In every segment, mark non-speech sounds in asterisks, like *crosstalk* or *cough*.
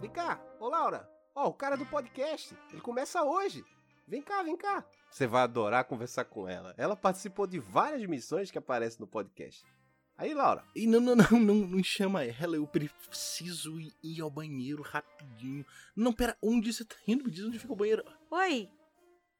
vem cá. Ô, Laura. Ó, o cara do podcast. Ele começa hoje. Vem cá, vem cá. Você vai adorar conversar com ela. Ela participou de várias missões que aparecem no podcast. Aí, Laura. E não, não, não, não, não chama ela. Eu preciso ir, ir ao banheiro rapidinho. Não, pera, onde você tá indo? Me diz onde fica o banheiro. Oi.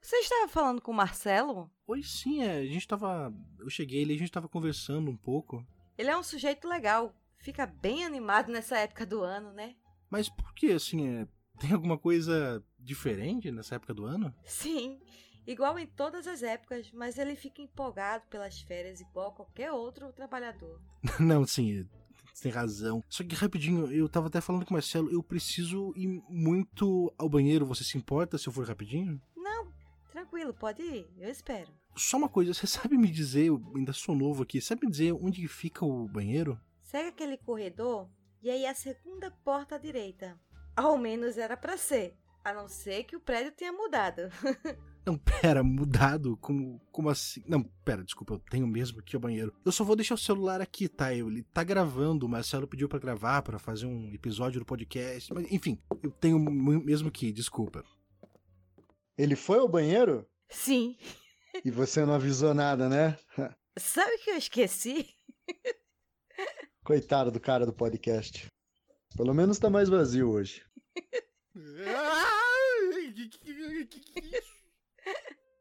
Você estava falando com o Marcelo? Oi, sim, é. A gente tava. Eu cheguei ali, a gente tava conversando um pouco. Ele é um sujeito legal. Fica bem animado nessa época do ano, né? Mas por que, assim, é. *laughs* Tem alguma coisa diferente nessa época do ano? Sim, igual em todas as épocas, mas ele fica empolgado pelas férias igual qualquer outro trabalhador. *laughs* Não, sim, você tem razão. Só que rapidinho, eu tava até falando com o Marcelo, eu preciso ir muito ao banheiro. Você se importa se eu for rapidinho? Não, tranquilo, pode ir, eu espero. Só uma coisa, você sabe me dizer, eu ainda sou novo aqui, sabe me dizer onde fica o banheiro? Segue aquele corredor e aí a segunda porta à direita. Ao menos era para ser. A não ser que o prédio tenha mudado. *laughs* Não, pera, mudado? Como, como assim? Não, pera, desculpa, eu tenho mesmo aqui o banheiro. Eu só vou deixar o celular aqui, tá? Ele tá gravando, o Marcelo pediu para gravar, para fazer um episódio do podcast. Mas, enfim, eu tenho mesmo que, desculpa. Ele foi ao banheiro? Sim. E você não avisou nada, né? *laughs* Sabe que eu esqueci? *laughs* Coitado do cara do podcast. Pelo menos tá mais vazio hoje.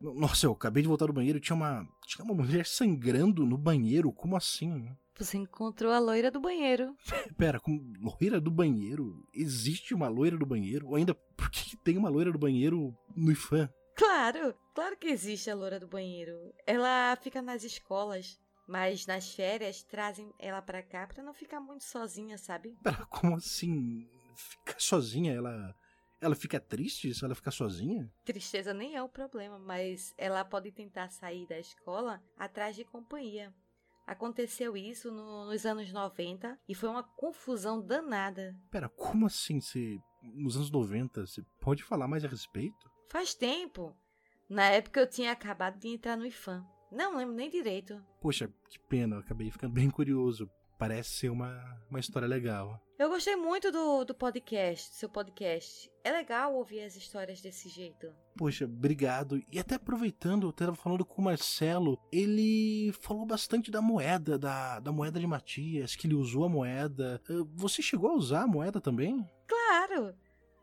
Nossa, eu acabei de voltar do banheiro e tinha uma, tinha uma mulher sangrando no banheiro. Como assim? Você encontrou a loira do banheiro. *laughs* Pera, como loira do banheiro? Existe uma loira do banheiro? Ou ainda, por que tem uma loira do banheiro no IFAM? Claro, claro que existe a loira do banheiro. Ela fica nas escolas, mas nas férias trazem ela pra cá pra não ficar muito sozinha, sabe? Pera, como assim? Ficar sozinha? Ela ela fica triste se ela ficar sozinha? Tristeza nem é o problema, mas ela pode tentar sair da escola atrás de companhia. Aconteceu isso no, nos anos 90 e foi uma confusão danada. Pera, como assim? Você, nos anos 90, você pode falar mais a respeito? Faz tempo. Na época eu tinha acabado de entrar no IFAM. Não lembro nem direito. Poxa, que pena, eu acabei ficando bem curioso. Parece ser uma, uma história legal. Eu gostei muito do, do podcast, do seu podcast. É legal ouvir as histórias desse jeito. Poxa, obrigado. E até aproveitando, eu estava falando com o Marcelo, ele falou bastante da moeda, da, da moeda de Matias, que ele usou a moeda. Ah, você chegou a usar a moeda também? Claro!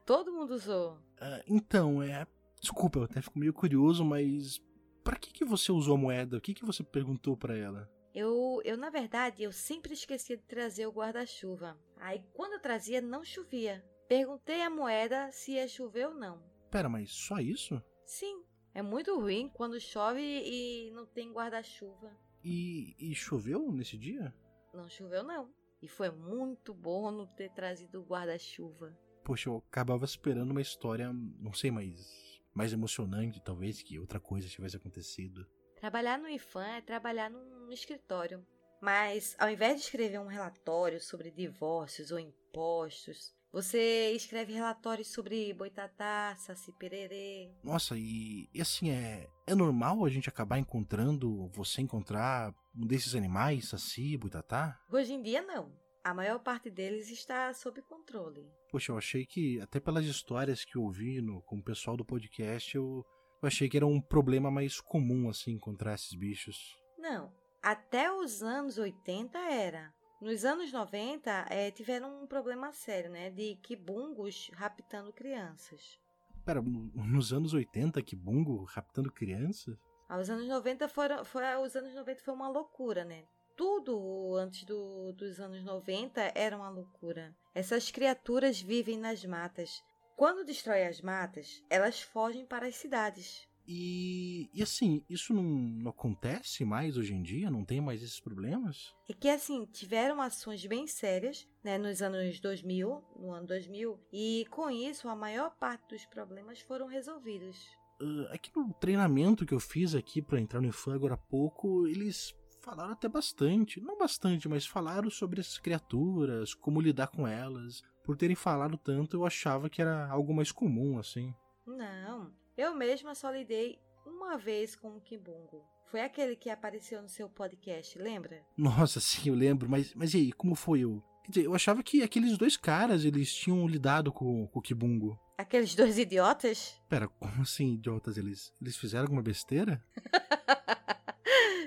Todo mundo usou. Uh, então, é. Desculpa, eu até fico meio curioso, mas. Para que, que você usou a moeda? O que, que você perguntou para ela? Eu, eu, na verdade, eu sempre esquecia de trazer o guarda-chuva. Aí, quando eu trazia, não chovia. Perguntei à moeda se ia chover ou não. Pera, mas só isso? Sim. É muito ruim quando chove e não tem guarda-chuva. E, e choveu nesse dia? Não choveu, não. E foi muito bom não ter trazido o guarda-chuva. Poxa, eu acabava esperando uma história, não sei, mais, mais emocionante, talvez, que outra coisa tivesse acontecido. Trabalhar no IFAM é trabalhar num escritório. Mas, ao invés de escrever um relatório sobre divórcios ou impostos, você escreve relatórios sobre boitatá, saci pererê. Nossa, e, e assim, é, é normal a gente acabar encontrando, você encontrar um desses animais, saci, boitatá? Hoje em dia, não. A maior parte deles está sob controle. Poxa, eu achei que, até pelas histórias que eu ouvi no, com o pessoal do podcast, eu, eu achei que era um problema mais comum, assim, encontrar esses bichos. Não, até os anos 80 era. Nos anos 90, é, tiveram um problema sério, né? De quibungos raptando crianças. Pera, nos anos 80, quibungo raptando crianças? Ah, os anos 90 foram. Foi, os anos 90 foi uma loucura, né? Tudo antes do, dos anos 90 era uma loucura. Essas criaturas vivem nas matas, quando destrói as matas, elas fogem para as cidades. E, e assim, isso não, não, acontece mais hoje em dia? Não tem mais esses problemas? É que assim, tiveram ações bem sérias né, nos anos 2000, no ano 2000, e com isso a maior parte dos problemas foram resolvidos. Uh, aqui no treinamento que eu fiz aqui para entrar no IFAM agora há pouco, eles falaram até bastante, não bastante, mas falaram sobre essas criaturas, como lidar com elas por terem falado tanto, eu achava que era algo mais comum, assim. Não, eu mesma só lidei uma vez com o Kimbungo. Foi aquele que apareceu no seu podcast, lembra? Nossa, *laughs* sim, eu lembro, mas, mas e aí, como foi? Eu, Quer dizer, eu achava que aqueles dois caras, eles tinham lidado com, com o Kibungo. Aqueles dois idiotas? Pera, como assim, idiotas? Eles, eles fizeram alguma besteira? *laughs*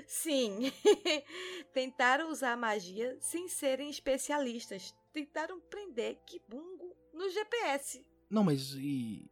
Sim. *laughs* Tentaram usar magia sem serem especialistas. Tentaram prender Kibungo no GPS. Não, mas e,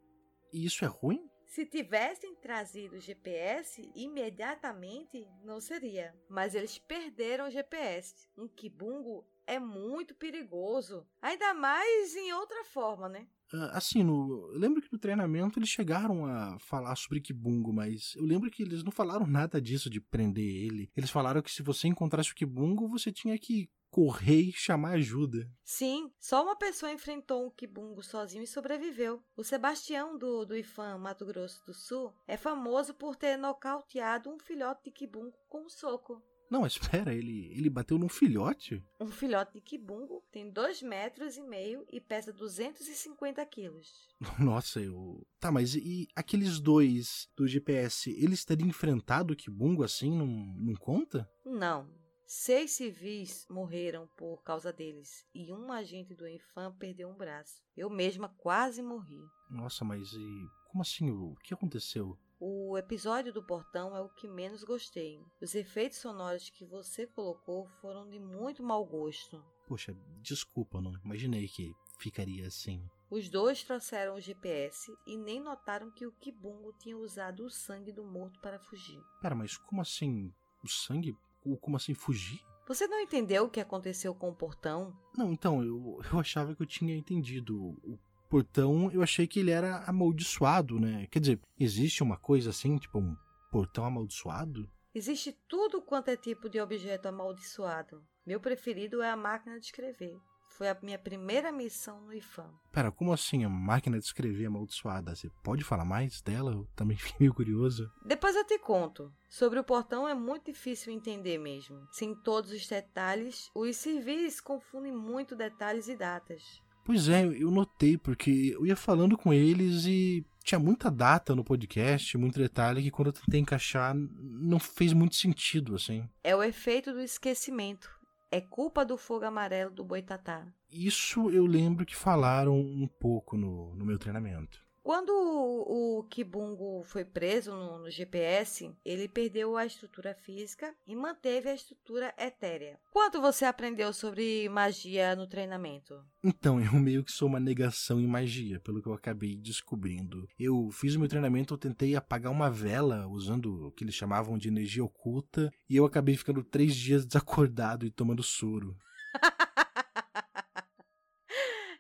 e isso é ruim? Se tivessem trazido o GPS imediatamente, não seria. Mas eles perderam o GPS. Um Kibungo é muito perigoso. Ainda mais em outra forma, né? Ah, assim, no, eu lembro que no treinamento eles chegaram a falar sobre Kibungo, mas eu lembro que eles não falaram nada disso de prender ele. Eles falaram que se você encontrasse o Kibungo, você tinha que correr e chamar ajuda. Sim, só uma pessoa enfrentou um Kibungo sozinho e sobreviveu. O Sebastião do, do IFAM Mato Grosso do Sul é famoso por ter nocauteado um filhote de Kibungo com um soco. Não, espera, ele, ele bateu num filhote? Um filhote de kibungo tem 2 metros e meio e pesa 250 quilos. *laughs* Nossa, eu... Tá, mas e aqueles dois do GPS, eles teriam enfrentado o kibungo assim, não, não conta? Não. Seis civis morreram por causa deles e um agente do Infam perdeu um braço. Eu mesma quase morri. Nossa, mas e... Como assim? O que aconteceu? O episódio do portão é o que menos gostei. Os efeitos sonoros que você colocou foram de muito mau gosto. Poxa, desculpa, não imaginei que ficaria assim. Os dois trouxeram o GPS e nem notaram que o Kibungo tinha usado o sangue do morto para fugir. Pera, mas como assim? O sangue? Como assim fugir? Você não entendeu o que aconteceu com o portão? Não, então, eu, eu achava que eu tinha entendido. O portão, eu achei que ele era amaldiçoado, né? Quer dizer, existe uma coisa assim, tipo um portão amaldiçoado? Existe tudo quanto é tipo de objeto amaldiçoado. Meu preferido é a máquina de escrever. Foi a minha primeira missão no IFAM. Pera, como assim a máquina de escrever amaldiçoada? Você pode falar mais dela? Eu também *laughs* fiquei meio curioso. Depois eu te conto. Sobre o portão é muito difícil entender mesmo. Sem todos os detalhes, os civis confundem muito detalhes e datas. Pois é, eu notei, porque eu ia falando com eles e tinha muita data no podcast, muito detalhe, que quando eu tentei encaixar não fez muito sentido, assim. É o efeito do esquecimento. É culpa do fogo amarelo do boitatá. Isso eu lembro que falaram um pouco no, no meu treinamento. Quando o, o Kibungo foi preso no, no, GPS, ele perdeu a estrutura física e manteve a estrutura etérea. Quanto você aprendeu sobre magia no treinamento? Então, *laughs* eu meio que sou uma negação em magia, pelo que eu acabei descobrindo. Eu fiz o meu treinamento, eu tentei apagar uma vela usando o que eles chamavam de energia oculta, e eu acabei ficando três dias *laughs* desacordado e tomando soro. *laughs*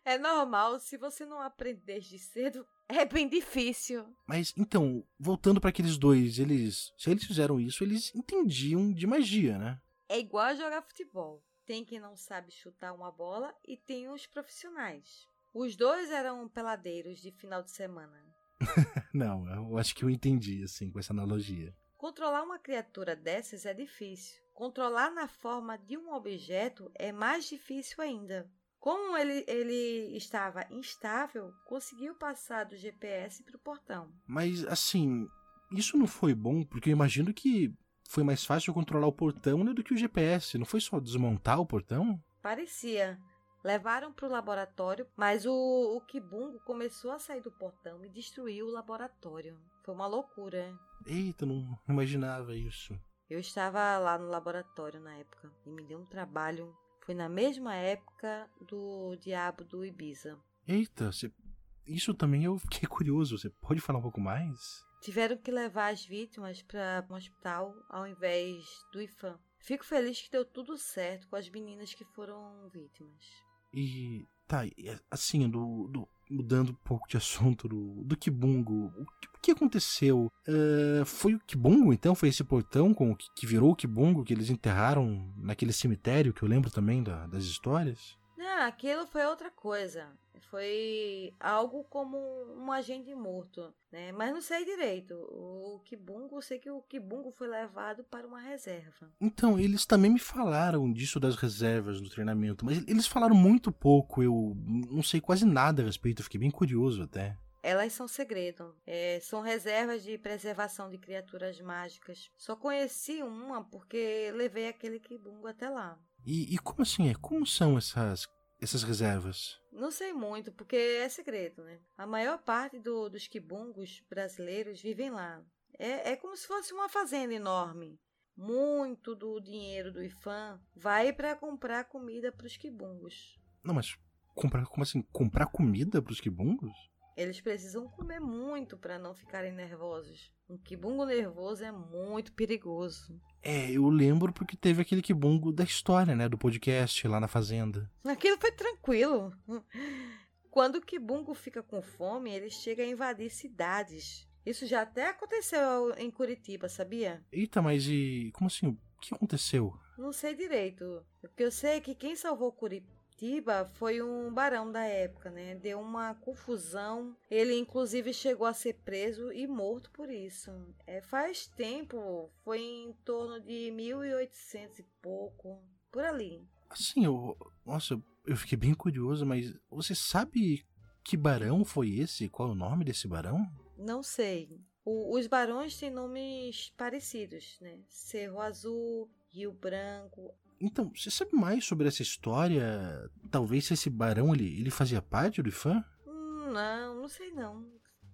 É normal, se você não aprender desde cedo, é bem difícil. Mas então, voltando para aqueles dois, eles, se eles fizeram isso, eles entendiam de magia, né? É igual a jogar futebol. Tem quem não sabe chutar uma bola e tem os profissionais. Os dois eram peladeiros de final de semana. *laughs* não, eu acho que eu entendi assim com essa analogia. Controlar uma criatura dessas é difícil. Controlar na forma de um objeto é mais difícil ainda. Como ele, ele estava instável, conseguiu passar do GPS para o portão. Mas, assim, isso não foi bom, porque eu imagino que foi mais fácil controlar o portão né, do que o GPS. Não foi só desmontar o portão? Parecia. Levaram para o laboratório, mas o, o Kibungo começou a sair do portão e destruiu o laboratório. Foi uma loucura. Eita, não imaginava isso. Eu estava lá no laboratório na época e me deu um trabalho foi na mesma época do Diabo do Ibiza. Eita, cê... isso também eu fiquei curioso. Você pode falar um pouco mais? Tiveram que levar as vítimas para um hospital ao invés do IFAM. Fico feliz que deu tudo certo com as meninas que foram vítimas. E tá, assim, do, do, mudando um pouco de assunto do, do Kibungo, o que, o que aconteceu? Uh, foi o Kibungo, então? Foi esse portão com que, que virou o Kibungo que eles enterraram naquele cemitério que eu lembro também da, das histórias? Não, aquilo foi outra coisa. Foi algo como um agente morto, né? Mas não sei direito. O Kibungo, eu sei que o Kibungo foi levado para uma reserva. Então, eles também me falaram disso das reservas do treinamento, mas eles falaram muito pouco. Eu não sei quase nada a respeito, fiquei bem curioso até. Elas são segredo. É, são reservas de preservação de criaturas mágicas. Só conheci uma porque levei aquele Kibungo até lá. E, e como assim é? Como são essas essas reservas? Não sei muito, porque é segredo, né? A maior parte do, dos quibungos brasileiros vivem lá. É, é como se fosse uma fazenda enorme. Muito do dinheiro do IFAM vai para comprar comida para os quibungos. Não, mas comprar, como assim? Comprar comida para os quibungos? Eles precisam comer muito para não ficarem nervosos. Um quibungo nervoso é muito perigoso. É, eu lembro porque teve aquele quibungo da história, né? Do podcast lá na fazenda. Aquilo foi tranquilo. Quando o quibungo fica com fome, ele chega a invadir cidades. Isso já até aconteceu em Curitiba, sabia? Eita, mas e. Como assim? O que aconteceu? Não sei direito. O que eu sei é que quem salvou Curitiba Curitiba foi um barão da época, né? Deu uma confusão. Ele, inclusive, chegou a ser preso e morto por isso. É, faz tempo, foi em torno de 1800 e pouco, por ali. Assim, eu, nossa, eu fiquei bem curioso, mas você sabe que barão foi esse? Qual é o nome desse barão? Não sei. O, os barões têm nomes parecidos, né? Cerro Azul, Rio Branco, então, você sabe mais sobre essa história? Talvez esse barão ele, ele fazia parte do IFAM? Não, não sei não.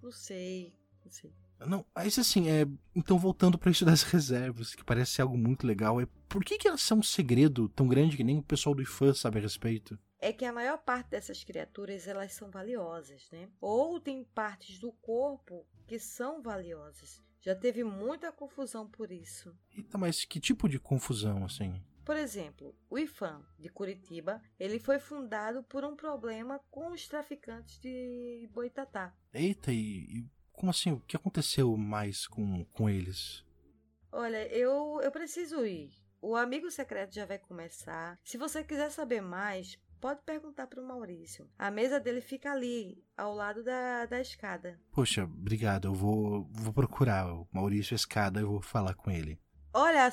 Não sei, não sei. Não, mas assim, é. Então, voltando para isso *laughs* das reservas, que parece ser algo muito legal, é por que, que elas são um segredo tão grande que nem o pessoal do IFAM sabe a respeito? É que a maior parte dessas criaturas elas são valiosas, né? Ou tem partes do corpo que são valiosas. Já teve muita confusão por isso. Eita, mas que tipo de confusão, assim? Por exemplo, o IFAM de Curitiba, ele foi fundado por um problema com os traficantes de Boitatá. Eita, e, e como assim? O que aconteceu mais com, com eles? Olha, eu, eu preciso ir. O amigo secreto já vai começar. Se você quiser saber mais, pode perguntar para o Maurício. A mesa dele fica ali, ao lado da, da escada. Poxa, obrigado. Eu vou, vou procurar o Maurício escada e vou falar com ele. Olha,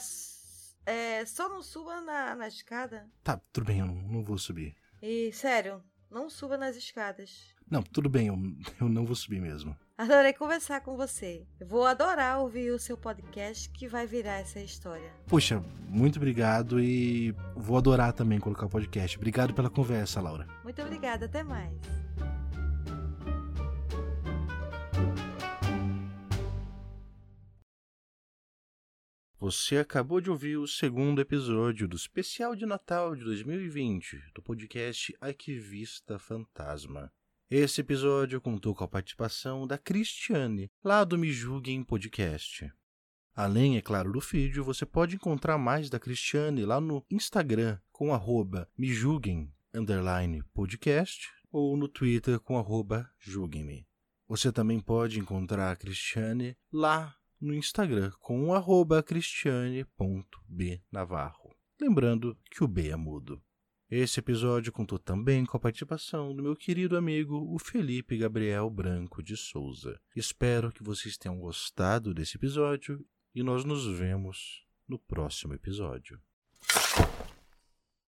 é, só não suba na, na escada. Tá, tudo bem, eu não, não vou subir. E, sério, não suba nas escadas. Não, tudo bem, eu, eu não vou subir mesmo. Adorei conversar com você. vou adorar ouvir o seu podcast que vai virar essa história. Poxa, muito obrigado e vou adorar também colocar o podcast. Obrigado pela conversa, Laura. Muito obrigada, até mais. Você acabou de ouvir o segundo episódio do especial de Natal de 2020 do podcast Arquivista Fantasma. Esse episódio contou com a participação da Cristiane, lá do Me Julguem Podcast. Além, é claro, do vídeo, você pode encontrar mais da Cristiane lá no Instagram com arroba ou no Twitter com arroba julguem-me. Você também pode encontrar a Cristiane lá no Instagram com o arroba cristiane.bnavarro. Lembrando que o B é mudo. Esse episódio contou também com a participação do meu querido amigo, o Felipe Gabriel Branco de Souza. Espero que vocês tenham gostado desse episódio e nós nos vemos no próximo episódio.